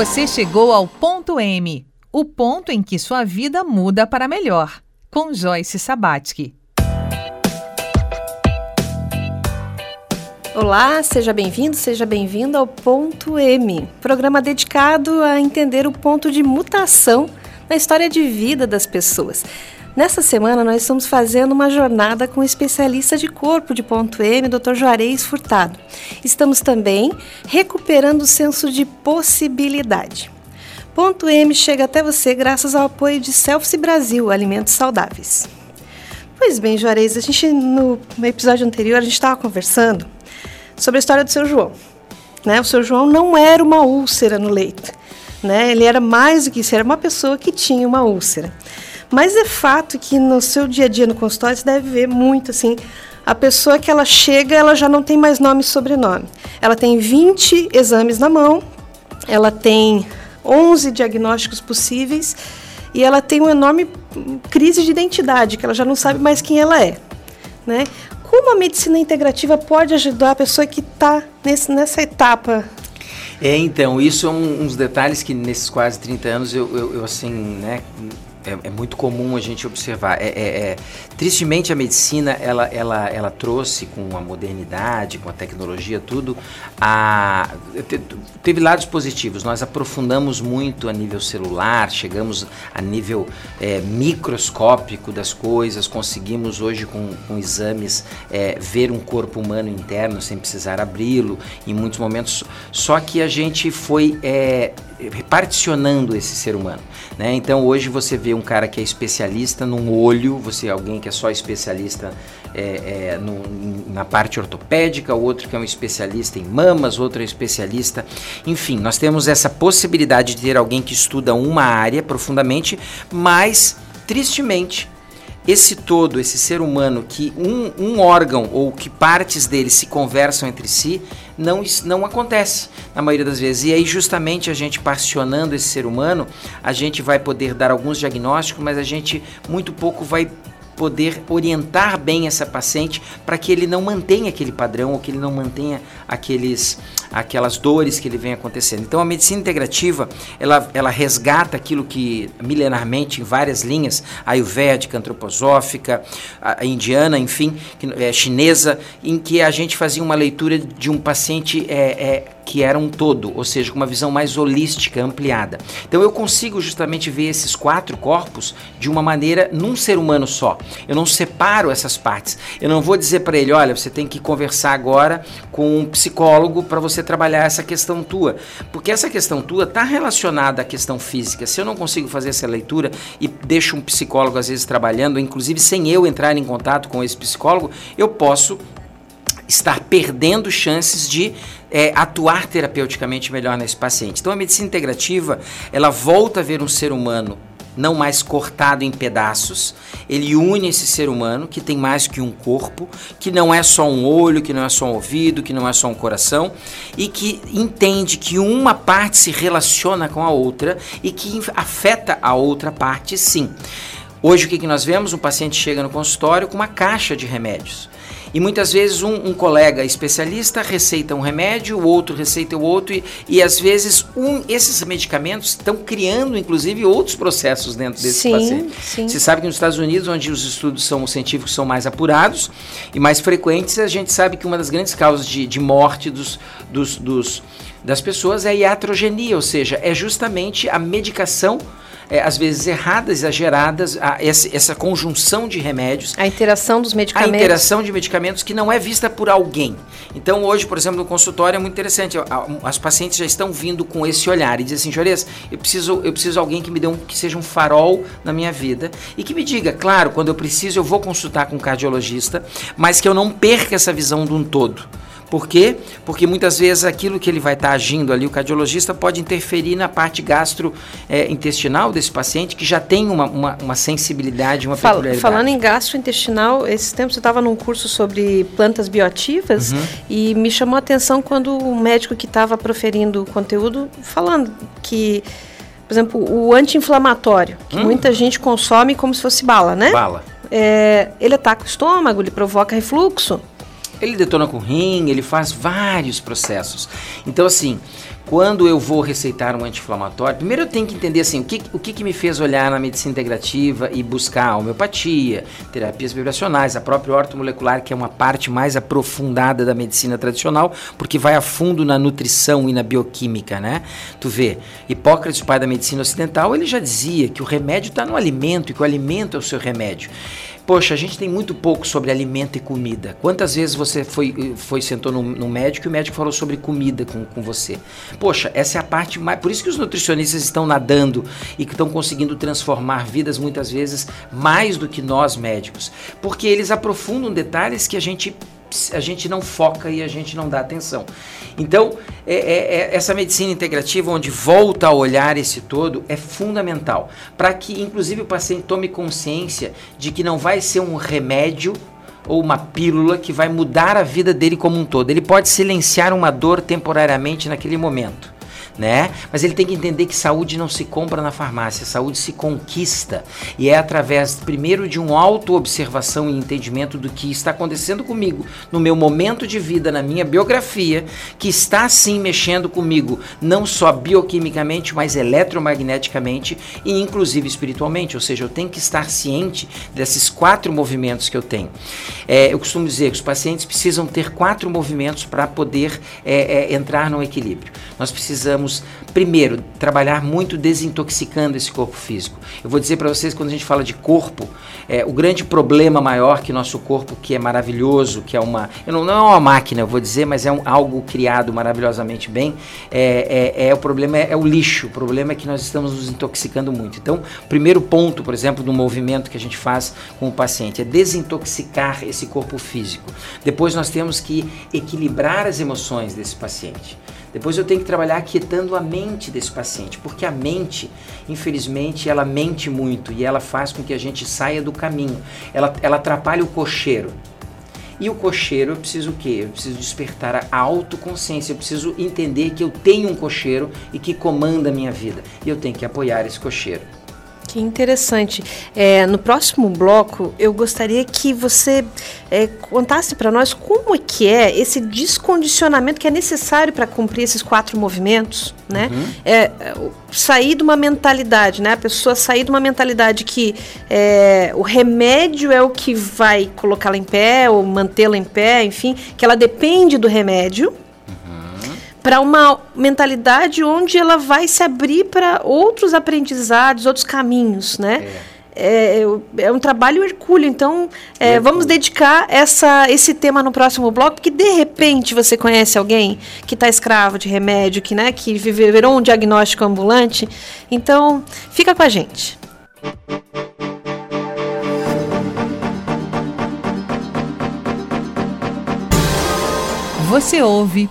Você chegou ao ponto M, o ponto em que sua vida muda para melhor, com Joyce Sabatsky. Olá, seja bem-vindo, seja bem-vinda ao Ponto M, programa dedicado a entender o ponto de mutação na história de vida das pessoas. Nessa semana, nós estamos fazendo uma jornada com o especialista de corpo de ponto M, Dr. Juarez Furtado. Estamos também recuperando o senso de possibilidade. Ponto M chega até você graças ao apoio de Selfie Brasil, alimentos saudáveis. Pois bem, Juarez, a gente no episódio anterior a gente estava conversando sobre a história do seu João. Né? O seu João não era uma úlcera no leito. Né? Ele era mais do que isso, era uma pessoa que tinha uma úlcera. Mas é fato que no seu dia a dia no consultório você deve ver muito assim. A pessoa que ela chega, ela já não tem mais nome e sobrenome. Ela tem 20 exames na mão, ela tem 11 diagnósticos possíveis e ela tem uma enorme crise de identidade, que ela já não sabe mais quem ela é. Né? Como a medicina integrativa pode ajudar a pessoa que está nessa etapa é, então, isso é um, uns detalhes que nesses quase 30 anos eu, eu, eu assim, né, é, é, muito comum a gente observar. É, é, é, tristemente a medicina ela, ela, ela trouxe com a modernidade, com a tecnologia, tudo, a, teve lados positivos. Nós aprofundamos muito a nível celular, chegamos a nível é, microscópico das coisas, conseguimos hoje com, com exames é, ver um corpo humano interno sem precisar abri-lo em muitos momentos. Só que a gente foi reparticionando esse ser humano. Né? Então hoje você vê um cara que é especialista num olho, você alguém que é só especialista é, é, no, na parte ortopédica, outro que é um especialista em mamas, outro é especialista. Enfim, nós temos essa possibilidade de ter alguém que estuda uma área profundamente, mas tristemente esse todo, esse ser humano, que um, um órgão ou que partes dele se conversam entre si, não, não acontece na maioria das vezes. E aí, justamente, a gente passionando esse ser humano, a gente vai poder dar alguns diagnósticos, mas a gente muito pouco vai poder orientar bem essa paciente para que ele não mantenha aquele padrão ou que ele não mantenha aqueles, aquelas dores que ele vem acontecendo. Então a medicina integrativa ela, ela resgata aquilo que milenarmente em várias linhas, ayurvédica, antroposófica, a, a indiana, enfim, que, é, chinesa, em que a gente fazia uma leitura de um paciente é, é, que era um todo, ou seja, com uma visão mais holística, ampliada. Então eu consigo justamente ver esses quatro corpos de uma maneira num ser humano só. Eu não separo essas partes. Eu não vou dizer para ele, olha, você tem que conversar agora com um psicólogo para você trabalhar essa questão tua, porque essa questão tua está relacionada à questão física. Se eu não consigo fazer essa leitura e deixo um psicólogo às vezes trabalhando, inclusive sem eu entrar em contato com esse psicólogo, eu posso estar perdendo chances de é, atuar terapeuticamente melhor nesse paciente. Então a medicina integrativa ela volta a ver um ser humano não mais cortado em pedaços. Ele une esse ser humano que tem mais que um corpo, que não é só um olho, que não é só um ouvido, que não é só um coração e que entende que uma parte se relaciona com a outra e que afeta a outra parte, sim. Hoje o que, que nós vemos? Um paciente chega no consultório com uma caixa de remédios. E muitas vezes um, um, colega especialista receita um remédio, o outro receita o outro, e, e às vezes um, esses medicamentos estão criando, inclusive, outros processos dentro desse sim, paciente. Sim. Você sabe que nos Estados Unidos, onde os estudos são, os científicos são mais apurados e mais frequentes, a gente sabe que uma das grandes causas de, de morte dos, dos, dos das pessoas é a iatrogenia, ou seja, é justamente a medicação é, às vezes erradas, exageradas, a, essa, essa, conjunção de remédios. A interação dos medicamentos. A interação de medicamentos que não é vista por alguém. Então, hoje, por exemplo, no consultório é muito interessante. As pacientes já estão vindo com esse olhar e dizem assim, Jores, eu preciso, eu preciso de alguém que me dê um, que seja um farol na minha vida e que me diga, claro, quando eu preciso eu vou consultar com um cardiologista, mas que eu não perca essa visão de um todo. Por quê? Porque muitas vezes aquilo que ele vai estar tá agindo ali, o cardiologista pode interferir na parte gastrointestinal é, desse paciente que já tem uma, uma, uma sensibilidade, uma Fal peculiaridade. Falando em gastrointestinal, esses tempos eu estava num curso sobre plantas bioativas uhum. e me chamou a atenção quando o médico que estava proferindo o conteúdo falando que por exemplo, o anti-inflamatório, que hum. muita gente consome como se fosse bala, né? Bala. É, ele ataca o estômago, ele provoca refluxo. Ele detona com rim, ele faz vários processos. Então, assim, quando eu vou receitar um anti-inflamatório, primeiro eu tenho que entender assim, o que, o que, que me fez olhar na medicina integrativa e buscar a homeopatia, terapias vibracionais, a própria ortomolecular, que é uma parte mais aprofundada da medicina tradicional, porque vai a fundo na nutrição e na bioquímica, né? Tu vê, Hipócrates, pai da medicina ocidental, ele já dizia que o remédio está no alimento e que o alimento é o seu remédio. Poxa, a gente tem muito pouco sobre alimento e comida. Quantas vezes você foi, foi sentou no, no médico e o médico falou sobre comida com, com você? Poxa, essa é a parte mais. Por isso que os nutricionistas estão nadando e que estão conseguindo transformar vidas muitas vezes mais do que nós médicos. Porque eles aprofundam detalhes que a gente a gente não foca e a gente não dá atenção. Então, é, é, é, essa medicina integrativa, onde volta a olhar esse todo, é fundamental para que, inclusive, o paciente tome consciência de que não vai ser um remédio ou uma pílula que vai mudar a vida dele como um todo. Ele pode silenciar uma dor temporariamente naquele momento né? Mas ele tem que entender que saúde não se compra na farmácia, saúde se conquista. E é através, primeiro, de uma auto-observação e entendimento do que está acontecendo comigo, no meu momento de vida, na minha biografia, que está sim mexendo comigo, não só bioquimicamente, mas eletromagneticamente e inclusive espiritualmente. Ou seja, eu tenho que estar ciente desses quatro movimentos que eu tenho. É, eu costumo dizer que os pacientes precisam ter quatro movimentos para poder é, é, entrar no equilíbrio. Nós precisamos precisamos, primeiro, trabalhar muito desintoxicando esse corpo físico. Eu vou dizer para vocês, quando a gente fala de corpo, é, o grande problema maior que nosso corpo, que é maravilhoso, que é uma. Não, não é uma máquina, eu vou dizer, mas é um, algo criado maravilhosamente bem, é, é, é o problema é, é, o lixo. O problema é que nós estamos nos intoxicando muito. Então, primeiro ponto, por exemplo, do movimento que a gente faz com o paciente é desintoxicar esse corpo físico. Depois nós temos que equilibrar as emoções desse paciente. Depois eu tenho que trabalhar aquietando a mente desse paciente, porque a mente, infelizmente, ela mente muito e ela faz com que a gente saia do caminho. Ela, ela atrapalha o cocheiro. E o cocheiro, eu preciso o quê? Eu preciso despertar a autoconsciência, eu preciso entender que eu tenho um cocheiro e que comanda a minha vida. E eu tenho que apoiar esse cocheiro. Que interessante. É, no próximo bloco, eu gostaria que você é, contasse para nós como é que é esse descondicionamento que é necessário para cumprir esses quatro movimentos, né? Uhum. É, sair de uma mentalidade, né? A pessoa sair de uma mentalidade que é, o remédio é o que vai colocá-la em pé ou mantê-la em pé, enfim, que ela depende do remédio para uma mentalidade onde ela vai se abrir para outros aprendizados, outros caminhos, né? É. É, é, um trabalho hercúleo, então é, vamos dedicar essa, esse tema no próximo bloco, porque de repente você conhece alguém que está escravo de remédio, que, né, que virou um diagnóstico ambulante. Então, fica com a gente. Você ouve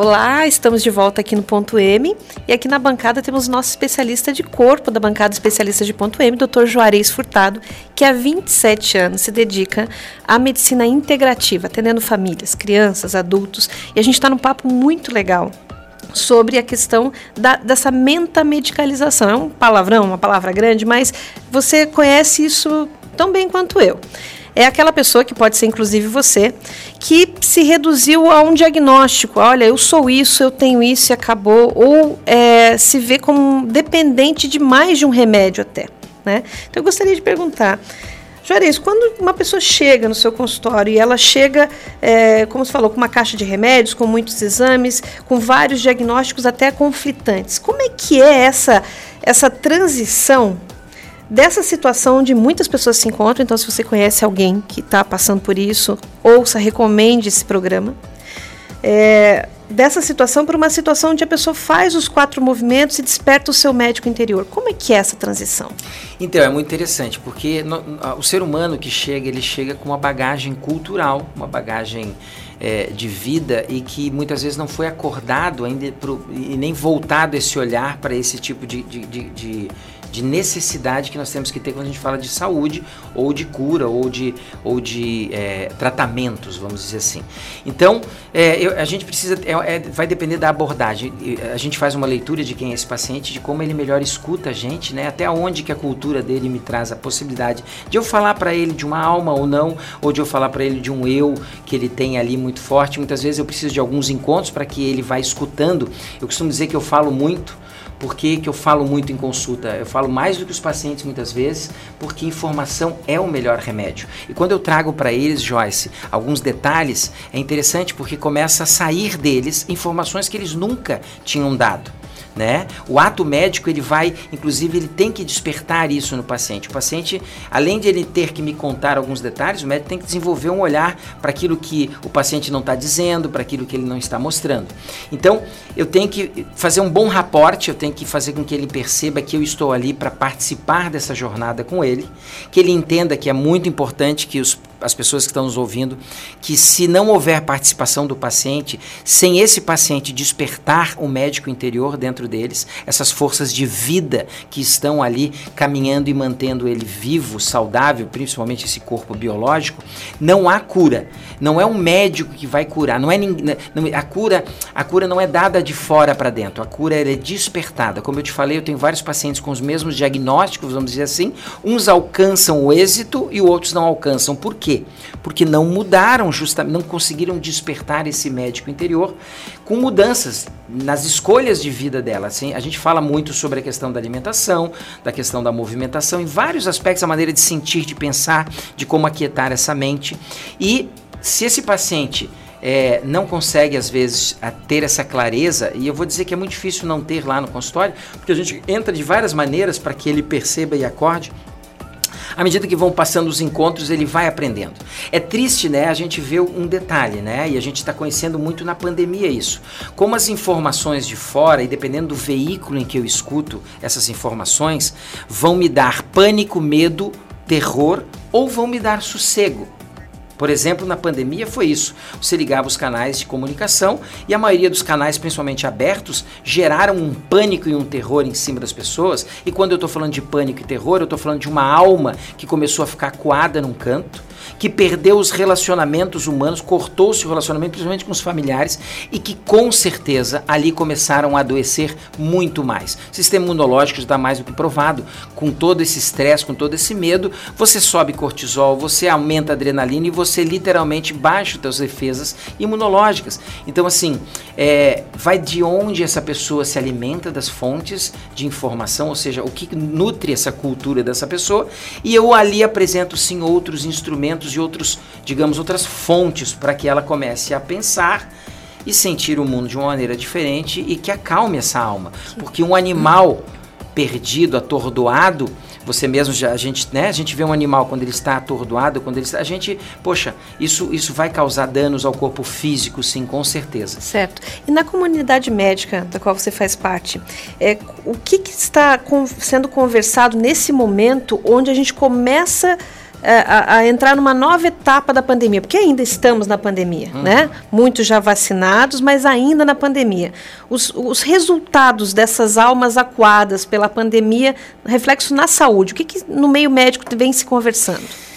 Olá, estamos de volta aqui no Ponto M e aqui na bancada temos nosso especialista de corpo da bancada especialista de Ponto M, Dr. Juarez Furtado, que há 27 anos se dedica à medicina integrativa, atendendo famílias, crianças, adultos. E a gente está num papo muito legal sobre a questão da, dessa mentamedicalização. É um palavrão, uma palavra grande, mas você conhece isso tão bem quanto eu. É aquela pessoa que pode ser inclusive você, que se reduziu a um diagnóstico. Olha, eu sou isso, eu tenho isso e acabou. Ou é, se vê como dependente de mais de um remédio até. Né? Então eu gostaria de perguntar. Juarez, quando uma pessoa chega no seu consultório e ela chega, é, como você falou, com uma caixa de remédios, com muitos exames, com vários diagnósticos até conflitantes, como é que é essa, essa transição dessa situação onde muitas pessoas se encontram. Então, se você conhece alguém que está passando por isso, ouça, recomende esse programa. É, dessa situação para uma situação onde a pessoa faz os quatro movimentos e desperta o seu médico interior. Como é que é essa transição? Então, é muito interessante, porque no, o ser humano que chega, ele chega com uma bagagem cultural, uma bagagem é, de vida e que muitas vezes não foi acordado ainda pro, e nem voltado esse olhar para esse tipo de, de, de, de de necessidade que nós temos que ter quando a gente fala de saúde ou de cura ou de, ou de é, tratamentos, vamos dizer assim. Então, é, eu, a gente precisa, é, é, vai depender da abordagem. A gente faz uma leitura de quem é esse paciente, de como ele melhor escuta a gente, né? até onde que a cultura dele me traz a possibilidade de eu falar para ele de uma alma ou não, ou de eu falar para ele de um eu que ele tem ali muito forte. Muitas vezes eu preciso de alguns encontros para que ele vá escutando. Eu costumo dizer que eu falo muito por que, que eu falo muito em consulta? Eu falo mais do que os pacientes muitas vezes, porque informação é o melhor remédio. E quando eu trago para eles, Joyce, alguns detalhes, é interessante porque começa a sair deles informações que eles nunca tinham dado né? O ato médico ele vai, inclusive, ele tem que despertar isso no paciente. O paciente, além de ele ter que me contar alguns detalhes, o médico tem que desenvolver um olhar para aquilo que o paciente não está dizendo, para aquilo que ele não está mostrando. Então, eu tenho que fazer um bom raporte, eu tenho que fazer com que ele perceba que eu estou ali para participar dessa jornada com ele, que ele entenda que é muito importante que os as pessoas que estão nos ouvindo, que se não houver participação do paciente, sem esse paciente despertar o médico interior dentro deles, essas forças de vida que estão ali caminhando e mantendo ele vivo, saudável, principalmente esse corpo biológico, não há cura. Não é um médico que vai curar, não é não, a cura, a cura não é dada de fora para dentro, a cura é despertada. Como eu te falei, eu tenho vários pacientes com os mesmos diagnósticos, vamos dizer assim, uns alcançam o êxito e outros não alcançam. Por quê? Quê? Porque não mudaram, justamente, não conseguiram despertar esse médico interior com mudanças nas escolhas de vida dela. Assim, a gente fala muito sobre a questão da alimentação, da questão da movimentação, em vários aspectos, a maneira de sentir, de pensar, de como aquietar essa mente. E se esse paciente é, não consegue, às vezes, ter essa clareza, e eu vou dizer que é muito difícil não ter lá no consultório, porque a gente entra de várias maneiras para que ele perceba e acorde à medida que vão passando os encontros, ele vai aprendendo. É triste, né? A gente vê um detalhe, né? E a gente está conhecendo muito na pandemia isso. Como as informações de fora, e dependendo do veículo em que eu escuto essas informações, vão me dar pânico, medo, terror ou vão me dar sossego. Por exemplo, na pandemia foi isso. Você ligava os canais de comunicação e a maioria dos canais, principalmente abertos, geraram um pânico e um terror em cima das pessoas. E quando eu estou falando de pânico e terror, eu estou falando de uma alma que começou a ficar coada num canto que perdeu os relacionamentos humanos, cortou-se o relacionamento, principalmente com os familiares, e que com certeza ali começaram a adoecer muito mais. O sistema imunológico está mais do que provado. Com todo esse estresse, com todo esse medo, você sobe cortisol, você aumenta a adrenalina e você literalmente baixa as suas defesas imunológicas. Então, assim, é, vai de onde essa pessoa se alimenta das fontes de informação, ou seja, o que nutre essa cultura dessa pessoa, e eu ali apresento sim outros instrumentos e outros, digamos, outras fontes para que ela comece a pensar e sentir o mundo de uma maneira diferente e que acalme essa alma. Porque um animal perdido, atordoado, você mesmo já a gente, né, a gente vê um animal quando ele está atordoado, quando ele está, a gente, poxa, isso isso vai causar danos ao corpo físico, sim, com certeza. Certo. E na comunidade médica da qual você faz parte, é, o que, que está com, sendo conversado nesse momento onde a gente começa é, a, a, entrar numa nova etapa da pandemia, porque ainda estamos na pandemia, uhum. né? Muitos já vacinados, mas ainda na pandemia. Os, os resultados dessas almas acuadas pela pandemia, reflexo na saúde, o que, que no meio médico vem se conversando?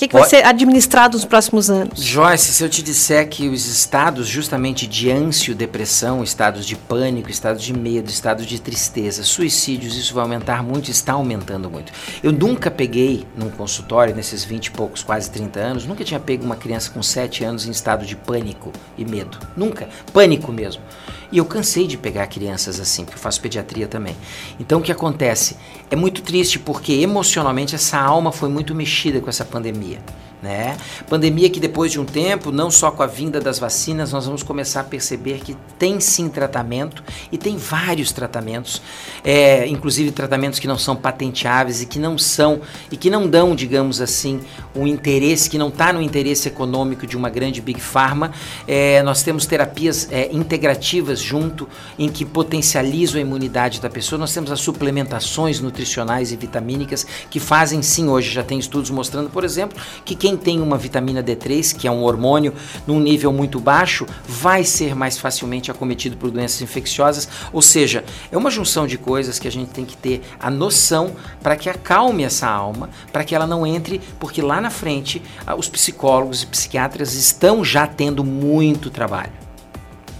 Que, que vai ser administrado nos próximos anos? Joyce, se eu te disser que os estados justamente de ânsia, depressão, estados de pânico, estados de medo, estados de tristeza, suicídios, isso vai aumentar muito, está aumentando muito. Eu nunca peguei num consultório, nesses 20 e poucos, quase 30 anos, nunca tinha pego uma criança com 7 anos em estado de pânico e medo. Nunca. Pânico mesmo. E eu cansei de pegar crianças assim, porque eu faço pediatria também. Então o que acontece? É muito triste porque emocionalmente essa alma foi muito mexida com essa pandemia. Né? Pandemia que depois de um tempo, não só com a vinda das vacinas, nós vamos começar a perceber que tem sim tratamento e tem vários tratamentos, é, inclusive tratamentos que não são patenteáveis e que não são e que não dão, digamos assim, um interesse que não está no interesse econômico de uma grande big pharma. É, nós temos terapias é, integrativas junto em que potencializam a imunidade da pessoa. Nós temos as suplementações nutricionais e vitamínicas que fazem sim hoje já tem estudos mostrando, por exemplo, que quem quem tem uma vitamina D3, que é um hormônio, num nível muito baixo, vai ser mais facilmente acometido por doenças infecciosas. Ou seja, é uma junção de coisas que a gente tem que ter a noção para que acalme essa alma, para que ela não entre, porque lá na frente os psicólogos e psiquiatras estão já tendo muito trabalho.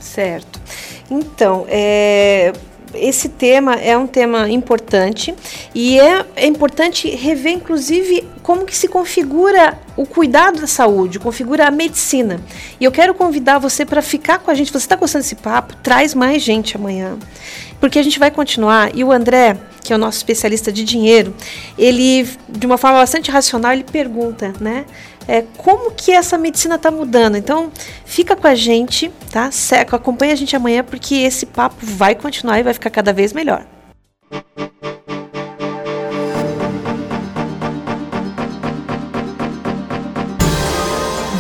Certo. Então, é, esse tema é um tema importante e é, é importante rever, inclusive, como que se configura o cuidado da saúde, configura a medicina. E eu quero convidar você para ficar com a gente. Você está gostando desse papo? Traz mais gente amanhã, porque a gente vai continuar. E o André, que é o nosso especialista de dinheiro, ele, de uma forma bastante racional, ele pergunta, né? É, como que essa medicina está mudando. Então, fica com a gente, tá? Seco, acompanha a gente amanhã, porque esse papo vai continuar e vai ficar cada vez melhor.